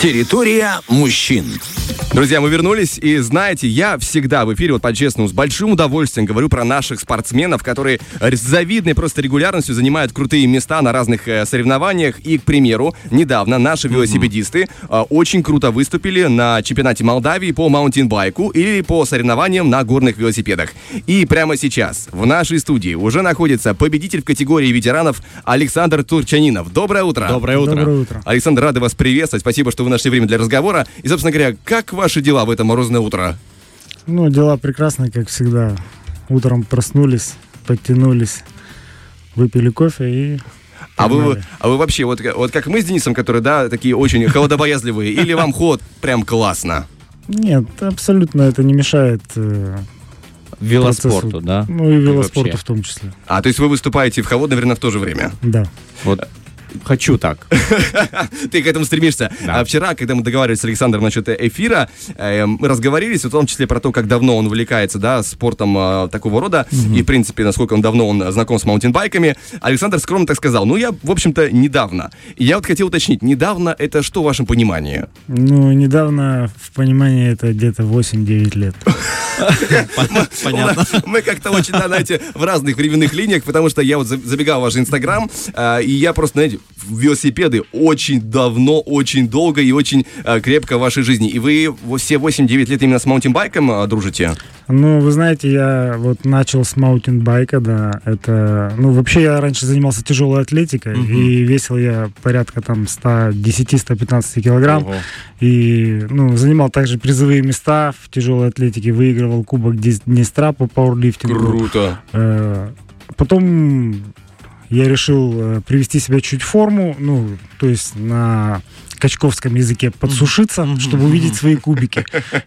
Территория мужчин. Друзья, мы вернулись, и знаете, я всегда в эфире, вот по-честному, с большим удовольствием говорю про наших спортсменов, которые с завидной просто регулярностью занимают крутые места на разных э, соревнованиях. И, к примеру, недавно наши велосипедисты э, очень круто выступили на чемпионате Молдавии по маунтинбайку или по соревнованиям на горных велосипедах. И прямо сейчас в нашей студии уже находится победитель в категории ветеранов Александр Турчанинов. Доброе утро. Доброе утро. Доброе утро. Александр, рады вас приветствовать. Спасибо, что вы нашли время для разговора. И, собственно говоря, как ваши дела в это морозное утро? Ну, дела прекрасные, как всегда. Утром проснулись, подтянулись, выпили кофе и... А вы, а вы вообще, вот, вот как мы с Денисом, которые, да, такие очень холодобоязливые, или вам ход прям классно? Нет, абсолютно это не мешает э, Велоспорту, процессу. да? Ну и велоспорту вообще. в том числе. А, то есть вы выступаете в холодное время в то же время? Да. Вот хочу так. Ты к этому стремишься. Да. А вчера, когда мы договаривались с Александром насчет эфира, э, мы разговорились, в том числе про то, как давно он увлекается, да, спортом э, такого рода, и, в принципе, насколько он давно он знаком с маунтинбайками. Александр скромно так сказал, ну, я, в общем-то, недавно. И я вот хотел уточнить, недавно это что в вашем понимании? Ну, недавно в понимании это где-то 8-9 лет. Понятно. Мы как-то очень, знаете, в разных временных линиях, потому что я вот за- забегал в ваш инстаграм, э, и я просто, знаете, велосипеды очень давно, очень долго и очень э, крепко в вашей жизни. И вы все 8-9 лет именно с маунтинбайком э, дружите? Ну, вы знаете, я вот начал с маунтинбайка, да, это... Ну, вообще я раньше занимался тяжелой атлетикой, и весил я порядка там 110-115 килограмм. Ого. И, ну, занимал также призовые места в тяжелой атлетике, выигрывал кубок Днестра по пауэрлифтингу. Круто. Э, Потом я решил э, привести себя чуть в форму, ну, то есть на качковском языке подсушиться, чтобы увидеть свои кубики.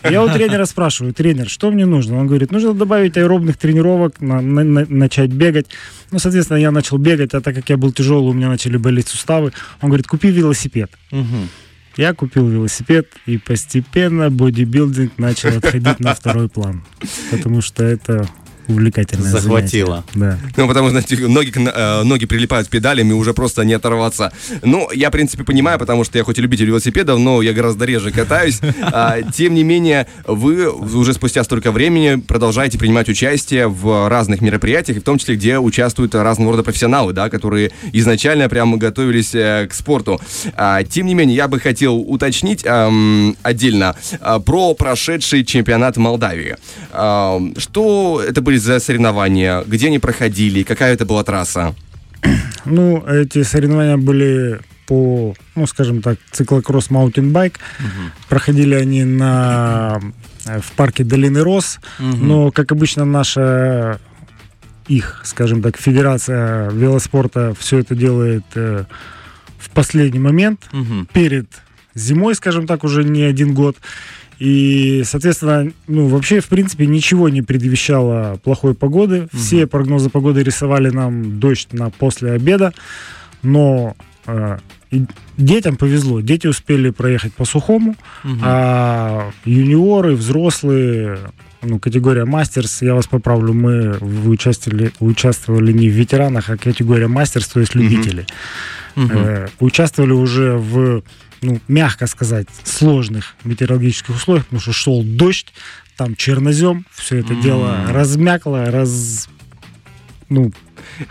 Я у тренера спрашиваю, тренер, что мне нужно? Он говорит, нужно добавить аэробных тренировок, на- на- на- начать бегать. Ну, соответственно, я начал бегать, а так как я был тяжелый, у меня начали болеть суставы. Он говорит, купи велосипед. Мгм. Я купил велосипед, и постепенно бодибилдинг начал отходить на второй план. Потому что это увлекательное Захватило. занятие. Да. Ну, потому что, знаете, ноги, э, ноги прилипают к педалям, и уже просто не оторваться. Ну, я, в принципе, понимаю, потому что я хоть и любитель велосипедов, но я гораздо реже катаюсь. А, Тем не менее, вы уже спустя столько времени продолжаете принимать участие в разных мероприятиях, в том числе, где участвуют разного рода профессионалы, да, которые изначально прямо готовились э, к спорту. А, Тем не менее, я бы хотел уточнить эм, отдельно а, про прошедший чемпионат Молдавии. Ам, Что это были за соревнования? Где они проходили? Какая это была трасса? Ну, эти соревнования были по, ну, скажем так, циклокросс mountain bike. Проходили они на, э, в парке Долины Роз. Но, как обычно, наша их, скажем так, федерация велоспорта все это делает э, в последний момент, Мгм. перед зимой, скажем так, уже не один год. И, соответственно, ну, вообще, в принципе, ничего не предвещало плохой погоды. Все прогнозы погоды рисовали нам дождь на после обеда. Но э, детям повезло. Дети успели проехать по сухому, а юниоры, взрослые, ну, категория мастерс, я вас поправлю, мы участвовали, участвовали не в ветеранах, а категория мастерс, то есть любители. Э, участвовали уже в, ну, мягко сказать, сложных метеорологических условиях, потому что шел дождь, там чернозем, все это дело размякло, раз, ну,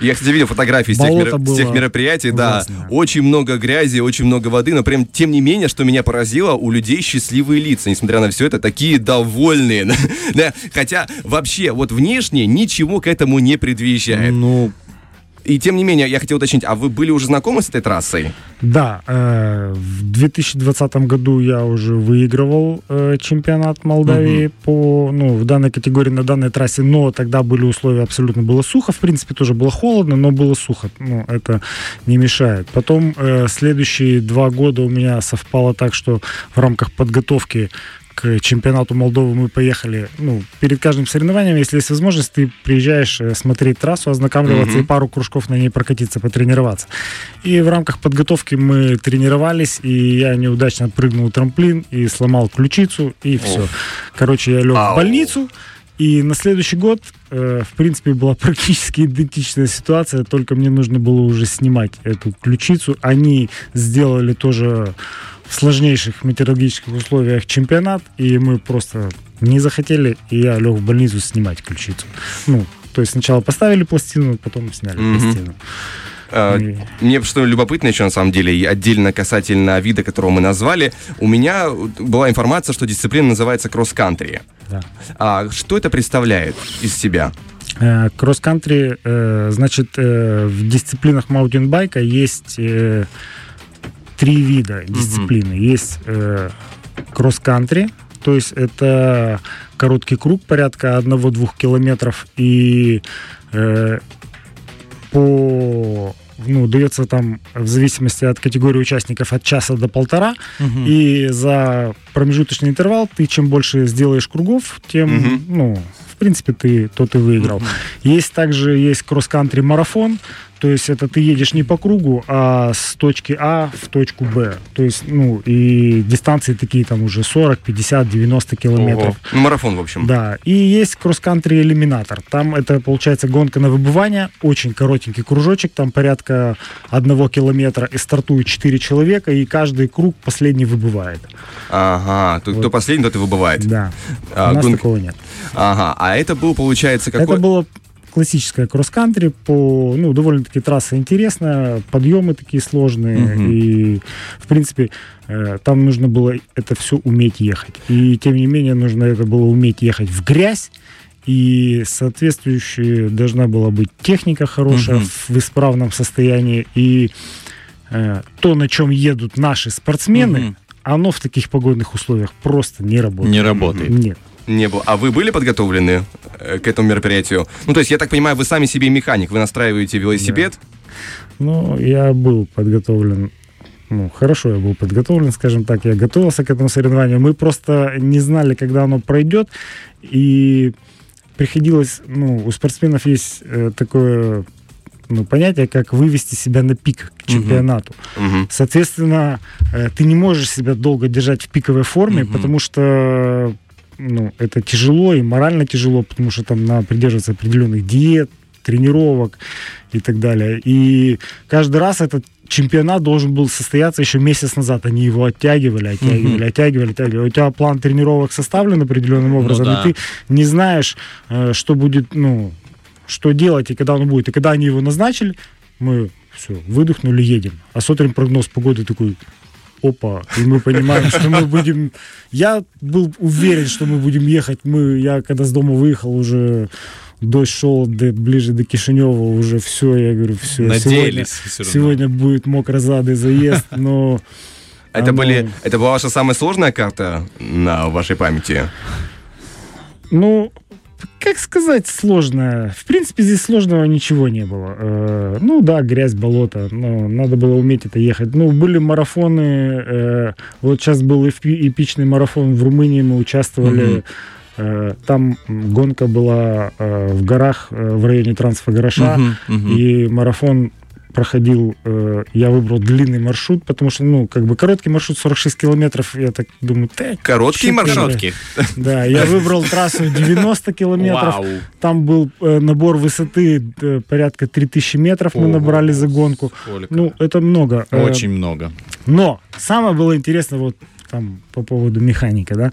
Я, кстати, видел фотографии с тех, меро- с тех мероприятий, да. ужасное. Очень много грязи, очень много воды, но прям, тем не менее, что меня поразило, у людей счастливые лица, несмотря на все это, такие довольные. Да, Хотя, вообще, вот внешне ничего к этому не предвещает. Ну, И тем не менее, я хотел уточнить, а вы были уже знакомы с этой трассой? Да, э, в 2020 году я уже выигрывал э, чемпионат Молдавии по, ну, в данной категории, на данной трассе, но тогда были условия, абсолютно было сухо, в принципе, тоже было холодно, но было сухо, ну, это не мешает. Потом э, следующие два года у меня совпало так, что в рамках подготовки к чемпионату Молдовы мы поехали, ну, перед каждым соревнованием, если есть возможность, ты приезжаешь э, смотреть трассу, ознакомливаться и пару кружков на ней прокатиться, потренироваться. И в рамках подготовки мы тренировались, и я неудачно прыгнул трамплин и сломал ключицу, и все. Короче, я лег Ау. в больницу, и на следующий год, э, в принципе, была практически идентичная ситуация, только мне нужно было уже снимать эту ключицу. Они сделали тоже сложнейших метеорологических условиях чемпионат, и мы просто не захотели, и я лег в больницу снимать ключицу. Ну, то есть сначала поставили пластину, потом сняли Мгм. пластину. А, Мне что любопытно еще на самом деле, и отдельно касательно вида, которого мы назвали, у меня была информация, что дисциплина называется кросс-кантри. Да. А что это представляет из себя? Э, Кросс-кантри, э, значит, э, в дисциплинах маунтинбайка есть три вида дисциплины. Есть э, кросс-кантри, то есть это короткий круг порядка 1-2 километров и э, по ну, дается там в зависимости от категории участников от часа до полтора. И за промежуточный интервал ты чем больше сделаешь кругов, тем, Мгм. ну, в принципе, ты тот и выиграл. Есть также есть кросс-кантри марафон, то есть это ты едешь не по кругу, а с точки А в точку Б. То есть, ну, и дистанции такие там уже 40, 50, 90 километров. Ого. Марафон, в общем. Да, и есть кросс-кантри элиминатор. Там это получается гонка на выбывание, очень коротенький кружочек, там порядка одного километра, и стартуют 4 человека, и каждый круг последний выбывает. Ага, то- кто Вот. последний, тот и выбывает. Да, А, у нас гонка- такого нет. Ага, а это был, получается, какой... Это было классическое кросс-кантри по, ну, довольно-таки трасса интересная, подъемы такие сложные, Мгм. и, в принципе, э, там нужно было это все уметь ехать. И, тем не менее, нужно это было уметь ехать в грязь, и соответствующая должна была быть техника хорошая, Мгм. в исправном состоянии, и э, то, на чем едут наши спортсмены, Мгм. оно в таких погодных условиях просто не работает. Не работает. Нет. Не было. А вы были подготовлены э, к этому мероприятию? Ну, то есть, я так понимаю, вы сами себе механик, вы настраиваете велосипед? Ну, я был подготовлен. Ну, хорошо я был подготовлен, скажем так. Я готовился к этому соревнованию. Мы просто не знали, когда оно пройдет. И приходилось, ну, у спортсменов есть э, такое ну, понятие, как вывести себя на пик к чемпионату. Мгм. Соответственно, э, ты не можешь себя долго держать в пиковой форме, Мгм. потому что ну, это тяжело и морально тяжело, потому что там надо придерживаться определенных диет, тренировок и так далее. И каждый раз этот чемпионат должен был состояться еще месяц назад. Они его оттягивали, оттягивали, Мгм. оттягивали, оттягивали. У тебя план тренировок составлен определенным образом, да. и ты не знаешь, э, что будет, ну, что делать и когда он будет. И когда они его назначили, мы все, выдохнули, едем. А смотрим прогноз погоды такой, опа, и мы понимаем, что мы будем... Я был уверен, что мы будем ехать. Мы, я когда с дома выехал, уже дождь шел до, ближе до Кишинева, уже все, я говорю, все. Сегодня, Надеялись все равно. сегодня будет мокрозадый заезд, но... Это, оно- были, это была ваша самая сложная карта на вашей памяти? Ну, как сказать, сложно. В принципе, здесь сложного ничего не было. Э, ну да, грязь, болото, но надо было уметь это ехать. Ну, были марафоны. э, вот сейчас был эпи- эпичный марафон в Румынии, мы участвовали. Э, там гонка была в горах в районе Трансфагораша. Мгм. И марафон проходил, э, я выбрал длинный маршрут, потому что, ну, как бы короткий маршрут 46 километров, я так думаю, «Да, Короткий Чё маршрут? Короткий. да, я выбрал трассу 90 километров. Вау. Там был э, набор высоты э, порядка 3000 метров мы Ого. набрали за гонку. Сколько? Ну, это много. Э, Очень много. Но самое было интересно вот там по поводу механика, да.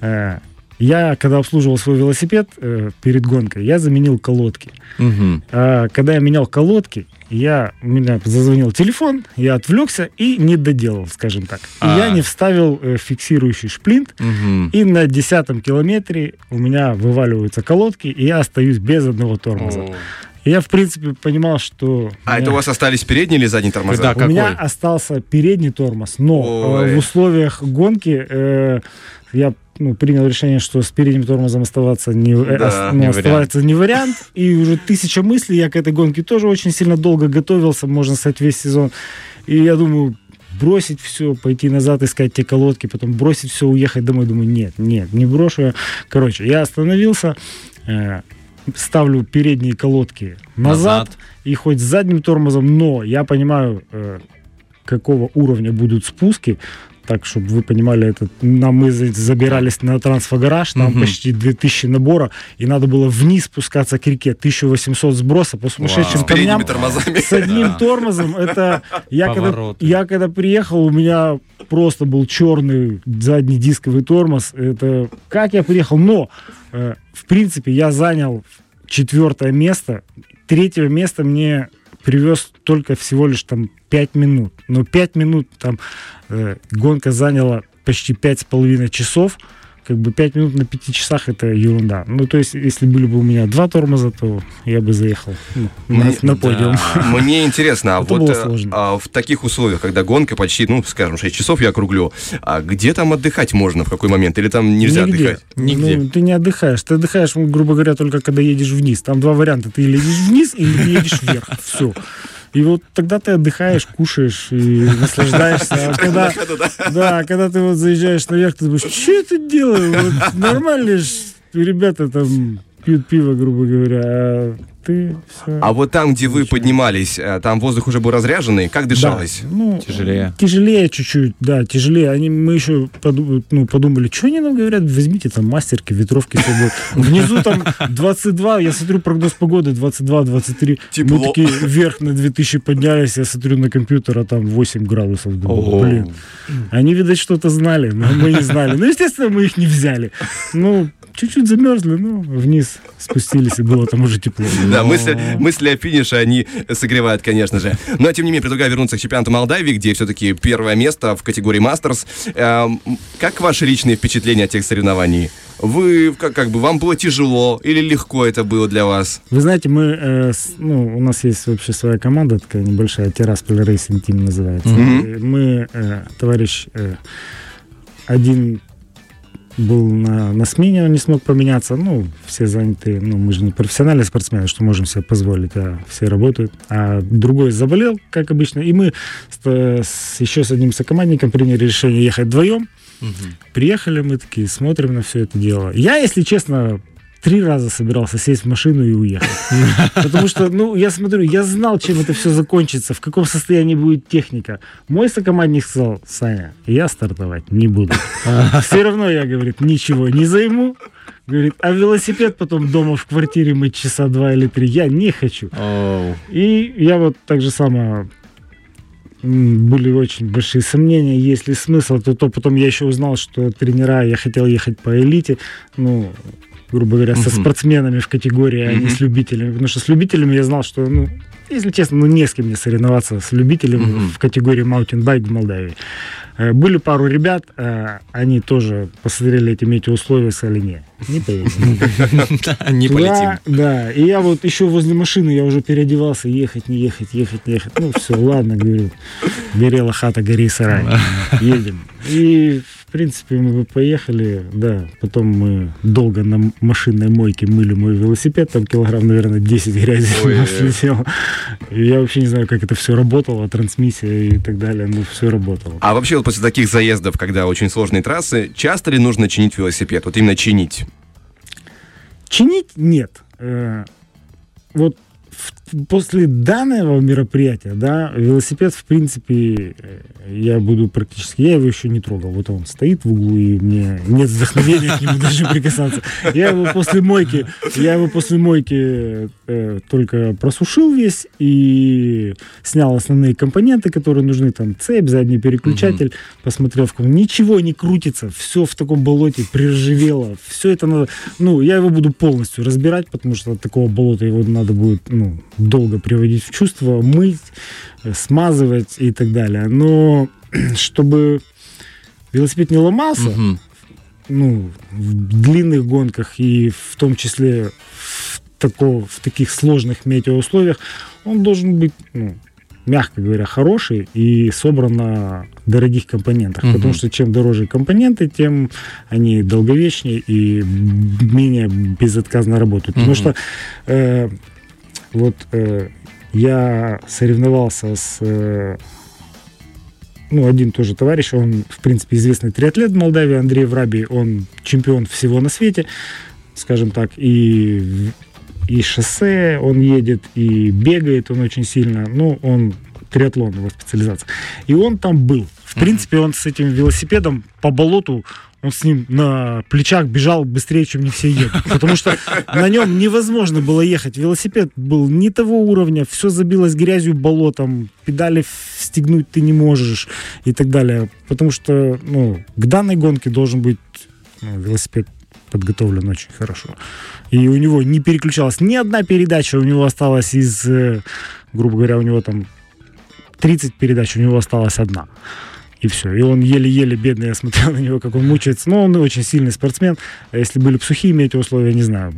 Э, Я, когда обслуживал свой велосипед э, перед гонкой, я заменил колодки. Мгм. А когда я менял колодки, я, у меня зазвонил телефон, я отвлекся и не доделал, скажем так. И А. я не вставил э, фиксирующий шплинт, Мгм. и на десятом километре у меня вываливаются колодки, и я остаюсь без одного тормоза. О. И я, в принципе, понимал, что... А меня- это у вас остались передние или задние тормоза? Да, у какой? меня остался передний тормоз, но э, Ой. в условиях гонки э, я ну, принял решение, что с передним тормозом оставаться не, э, Да, ос- ну, не оставаться не вариант. И уже тысяча мыслей. Я к этой гонке тоже очень сильно долго готовился, можно сказать, весь сезон. И я думаю, бросить все, пойти назад, искать те колодки, потом бросить все, уехать домой. Думаю, нет, нет, не брошу я. Короче, я остановился, э, ставлю передние колодки назад, Назад. и хоть с задним тормозом, но я понимаю, э, какого уровня будут спуски, так, чтобы вы понимали, это, нам мы за- забирались на трансфогараж, там Мгм. почти 2000 набора, и надо было вниз спускаться к реке, 1800 сброса по сумасшедшим С передними камням. тормозами. С одним тормозом, это я когда, я когда приехал, у меня просто был черный задний дисковый тормоз. Это как я приехал, но э, в принципе я занял четвертое место. Третье место мне привез только всего лишь там 5 минут. Но 5 минут там э, гонка заняла почти пять с половиной часов. Как бы 5 минут на 5 часах это ерунда. Ну, то есть, если были бы у меня два тормоза, то я бы заехал ну, на, Мне- на подиум. Мне интересно, а вот э, а в таких условиях, когда гонка почти, ну, скажем, 6 часов я округлю, а где там отдыхать можно, в какой момент? Или там нельзя Нигде. отдыхать? Нигде. Ну, ты не отдыхаешь. Ты отдыхаешь, ну, грубо говоря, только когда едешь вниз. Там два варианта. Ты или едешь вниз, или едешь вверх. Все. И вот тогда ты отдыхаешь, кушаешь и наслаждаешься. А когда, да, когда ты вот заезжаешь наверх, ты думаешь, что я тут делаю? Вот нормально ж ребята там пьют пиво, грубо говоря, а ты все... А вот там, где вы поднимались, э, там воздух уже был разряженный, как дышалось? ну, Тяжелее. Тяжелее чуть-чуть, да, тяжелее. Они, мы еще поду- ну, подумали, что они нам говорят, возьмите там мастерки, ветровки с собой. Внизу там 22, я смотрю прогноз погоды 22-23. Тепло. Мы такие вверх на 2000 поднялись, я смотрю на компьютер, а там 8 градусов. Думаю, блин. Они, видать, что-то знали, но мы не знали. Ну, естественно, мы их не взяли. Ну, чуть-чуть замерзли, ну, вниз спустились, и было там уже тепло. Да, мысли, мысли о финише, они согревают, конечно же. Но, тем не менее, предлагаю вернуться к чемпионату Молдавии, где все-таки первое место в категории Мастерс. Эм, Как ваши личные впечатления от тех соревнований? Вы, как, как бы, вам было тяжело или легко это было для вас? Вы знаете, мы, э, с- ну, у нас есть вообще своя команда, такая небольшая, Террасполь Racing Team называется. И Мы, э, товарищ, э, один был на, на смене, он не смог поменяться. Ну, все заняты, ну, мы же не профессиональные спортсмены, что можем себе позволить, а все работают. А другой заболел, как обычно, и мы с, с- еще с одним сокомандником приняли решение ехать вдвоем. Приехали мы такие, смотрим на все это дело. Я, если честно, три раза собирался сесть в машину и уехать. Потому что, ну, я смотрю, я знал, чем это все закончится, в каком состоянии будет техника. Мой сокомандник сказал, Саня, я стартовать не буду. Все равно я, говорит, ничего не займу. Говорит, а велосипед потом дома в квартире мыть часа два или три я не хочу. И я вот так же само м, были очень большие сомнения, есть ли смысл, то, то потом я еще узнал, что тренера, я хотел ехать по элите, ну, грубо говоря, со Мгм. спортсменами в категории, а не с любителями, потому что с любителями я знал, что, ну, если честно, ну, не с кем мне соревноваться с любителями Мгм. в категории маунтинбайк в Молдавии. Э, Были пару ребят, э, они тоже посмотрели эти метеоусловия сказали, не, не поедем. Не полетим. Да. И я вот еще возле машины, я уже переодевался, ехать, не ехать, ехать, не ехать. Ну, все, ладно, говорю. Горела хата, гори сарай. Едем. И, в принципе, мы поехали, да. Потом мы долго на машинной мойке мыли мой велосипед, там килограмм, наверное, 10 грязи Ой, у нас слетело. И я вообще не знаю, как это все работало, трансмиссия и так далее, но все работало. А вообще вот после таких заездов, когда очень сложные трассы, часто ли нужно чинить велосипед? Вот именно чинить. Чинить нет. Э, Вот в- после данного мероприятия, да, велосипед, в принципе, э, я буду практически, я его еще не трогал. Вот он стоит в углу, и мне нет вдохновения к нему даже прикасаться. Я его после мойки, я его после мойки э, только просушил весь и снял основные компоненты, которые нужны, там цепь, задний переключатель, посмотрел в ком ничего не крутится, все в таком болоте приржавело, все это надо, ну, я его буду полностью разбирать, потому что от такого болота его надо будет, ну, долго приводить в чувство, мыть, э, смазывать и так далее. Но чтобы велосипед не ломался, Мгм. ну, в длинных гонках и в том числе в, тако- в таких сложных метеоусловиях, он должен быть, ну, мягко говоря, хороший и собран на дорогих компонентах. Мгм. Потому что чем дороже компоненты, тем они долговечнее и менее безотказно работают. Потому Мгм. что э, вот э, я соревновался с э, ну, один тоже товарищ, он, в принципе, известный триатлет в Молдавии, Андрей Врабий, он чемпион всего на свете, скажем так, и, и шоссе он едет, и бегает он очень сильно, ну, он триатлон его специализация. И он там был в принципе, он с этим велосипедом по болоту он с ним на плечах бежал быстрее, чем не все едут. Потому что на нем невозможно было ехать. Велосипед был не того уровня, все забилось грязью, болотом, педали стегнуть ты не можешь и так далее. Потому что ну, к данной гонке должен быть ну, велосипед подготовлен очень хорошо. И у него не переключалась ни одна передача, у него осталась из, э, грубо говоря, у него там 30 передач, у него осталась одна. И все. И он еле-еле бедный, я смотрел на него, как он мучается. Но он очень сильный спортсмен. А если были бы сухие метеоусловия, не знаю,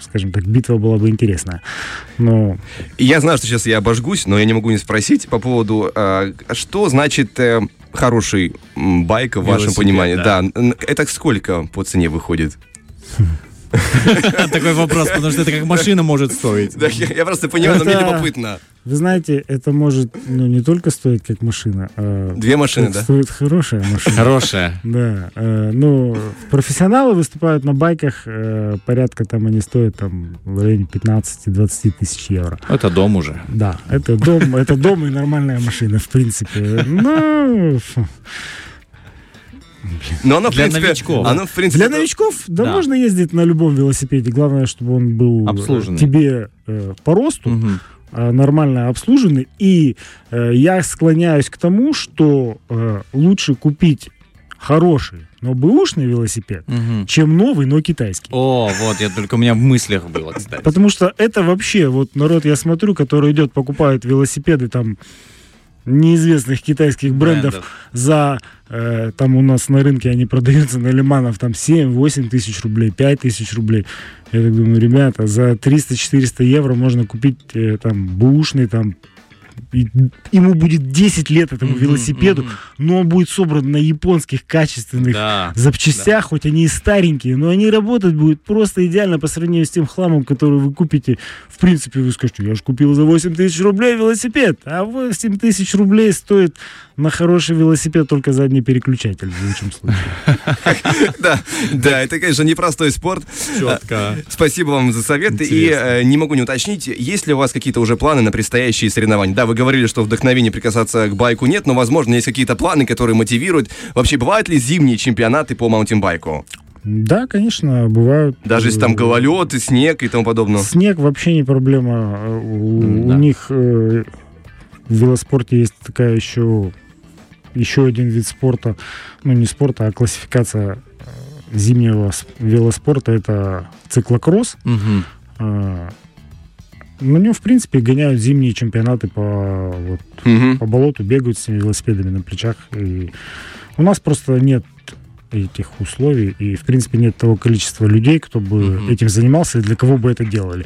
скажем так, битва была бы интересная. Но... Я знаю, что сейчас я обожгусь, но я не могу не спросить по поводу, э, что значит э, хороший байк в вашем понимании? Да. да. Это сколько по цене выходит? Такой вопрос, потому что это как машина может стоить. Я просто понимаю, но мне любопытно. Вы знаете, это может ну, не только стоить как машина, а Две машины, да? Стоит хорошая машина. Хорошая. Да. Э, ну, профессионалы выступают на байках, э, порядка там они стоят там в районе 15-20 тысяч евро. Это дом уже. Да, это дом, это дом и нормальная машина, в принципе. Ну, но оно, для в принципе, новичков. Оно, в принципе, Для новичков, да, да, можно ездить на любом велосипеде. Главное, чтобы он был Обслуженный. тебе э, по росту, э, нормально обслуженный. И э, я склоняюсь к тому, что э, лучше купить хороший, но бэушный велосипед, Мгм. чем новый, но китайский. О, вот, я только у меня в мыслях было, кстати. Потому что это вообще, вот народ, я смотрю, который идет, покупает велосипеды там неизвестных китайских брендов, за, э, там у нас на рынке они продаются на лиманов там 7-8 тысяч рублей, 5 тысяч рублей. Я так думаю, ребята, за 300-400 евро можно купить э, там бушный, там ему будет 10 лет этому Мгм, велосипеду, мгм. но он будет собран на японских качественных Да. запчастях, хоть они и старенькие, но они работать будут просто идеально по сравнению с тем хламом, который вы купите. В принципе, вы скажете, я же купил за 8 тысяч рублей велосипед, а 8 тысяч рублей стоит на хороший велосипед только задний переключатель в лучшем случае. Да, да, это, конечно, непростой спорт. Четко. Спасибо вам за совет. И э, не могу не уточнить, есть ли у вас какие-то уже планы на предстоящие соревнования? Да, вы говорили, что вдохновения прикасаться к байку нет, но, возможно, есть какие-то планы, которые мотивируют. Вообще, бывают ли зимние чемпионаты по маунтинбайку? Да, конечно, бывают. Даже если там гололед, и снег и тому подобное. Снег вообще не проблема. У, М, да. у них э, в велоспорте есть такая еще еще один вид спорта, ну не спорта, а классификация э, зимнего велоспорта это циклокросс. Э, На нем, в принципе, гоняют зимние чемпионаты по, вот, Мгм. по болоту, бегают с этими велосипедами на плечах. И у нас просто нет этих условий, и, в принципе, нет того количества людей, кто бы Мгм. этим занимался и для кого бы это делали.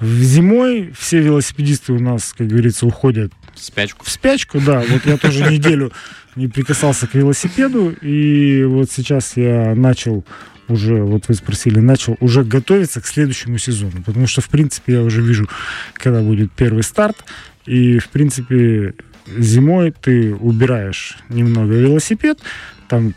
В зимой все велосипедисты у нас, как говорится, уходят В спячку. в спячку, да. Вот я тоже неделю не прикасался к велосипеду, и вот сейчас я начал уже, вот вы спросили, начал уже готовиться к следующему сезону, потому что, в принципе, я уже вижу, когда будет первый старт, и, в принципе, зимой ты убираешь немного велосипед, там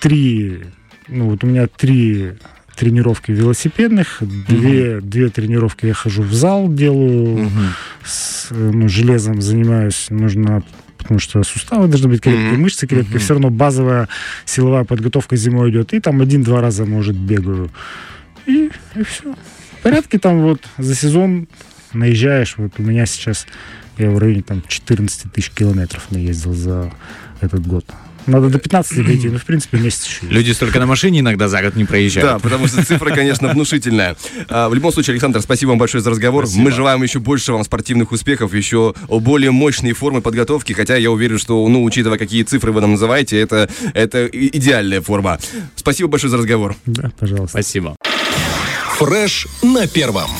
три, ну вот у меня три тренировки велосипедных, две, две тренировки я хожу в зал, делаю. Мгм. с ну, железом занимаюсь, нужно потому что суставы должны быть крепкие, Мгм. мышцы крепкие, Мгм. все равно базовая силовая подготовка зимой идет, и там один-два раза, может, бегаю. И, и все. В порядке там вот за сезон наезжаешь, вот у меня сейчас, я в районе там 14 тысяч километров наездил за этот год. Надо до 15 дойти, но в принципе месяц еще есть. Люди столько на машине иногда за год не Да, проезжают. потому что цифра, конечно, внушительная. А, в любом случае, Александр, спасибо вам большое за разговор. Спасибо. Мы желаем еще больше вам спортивных успехов, еще более мощные формы подготовки, хотя я уверен, что, ну, учитывая, какие цифры вы нам называете, это, это идеальная форма. Спасибо большое за разговор. Да, пожалуйста. Спасибо. Фреш на первом.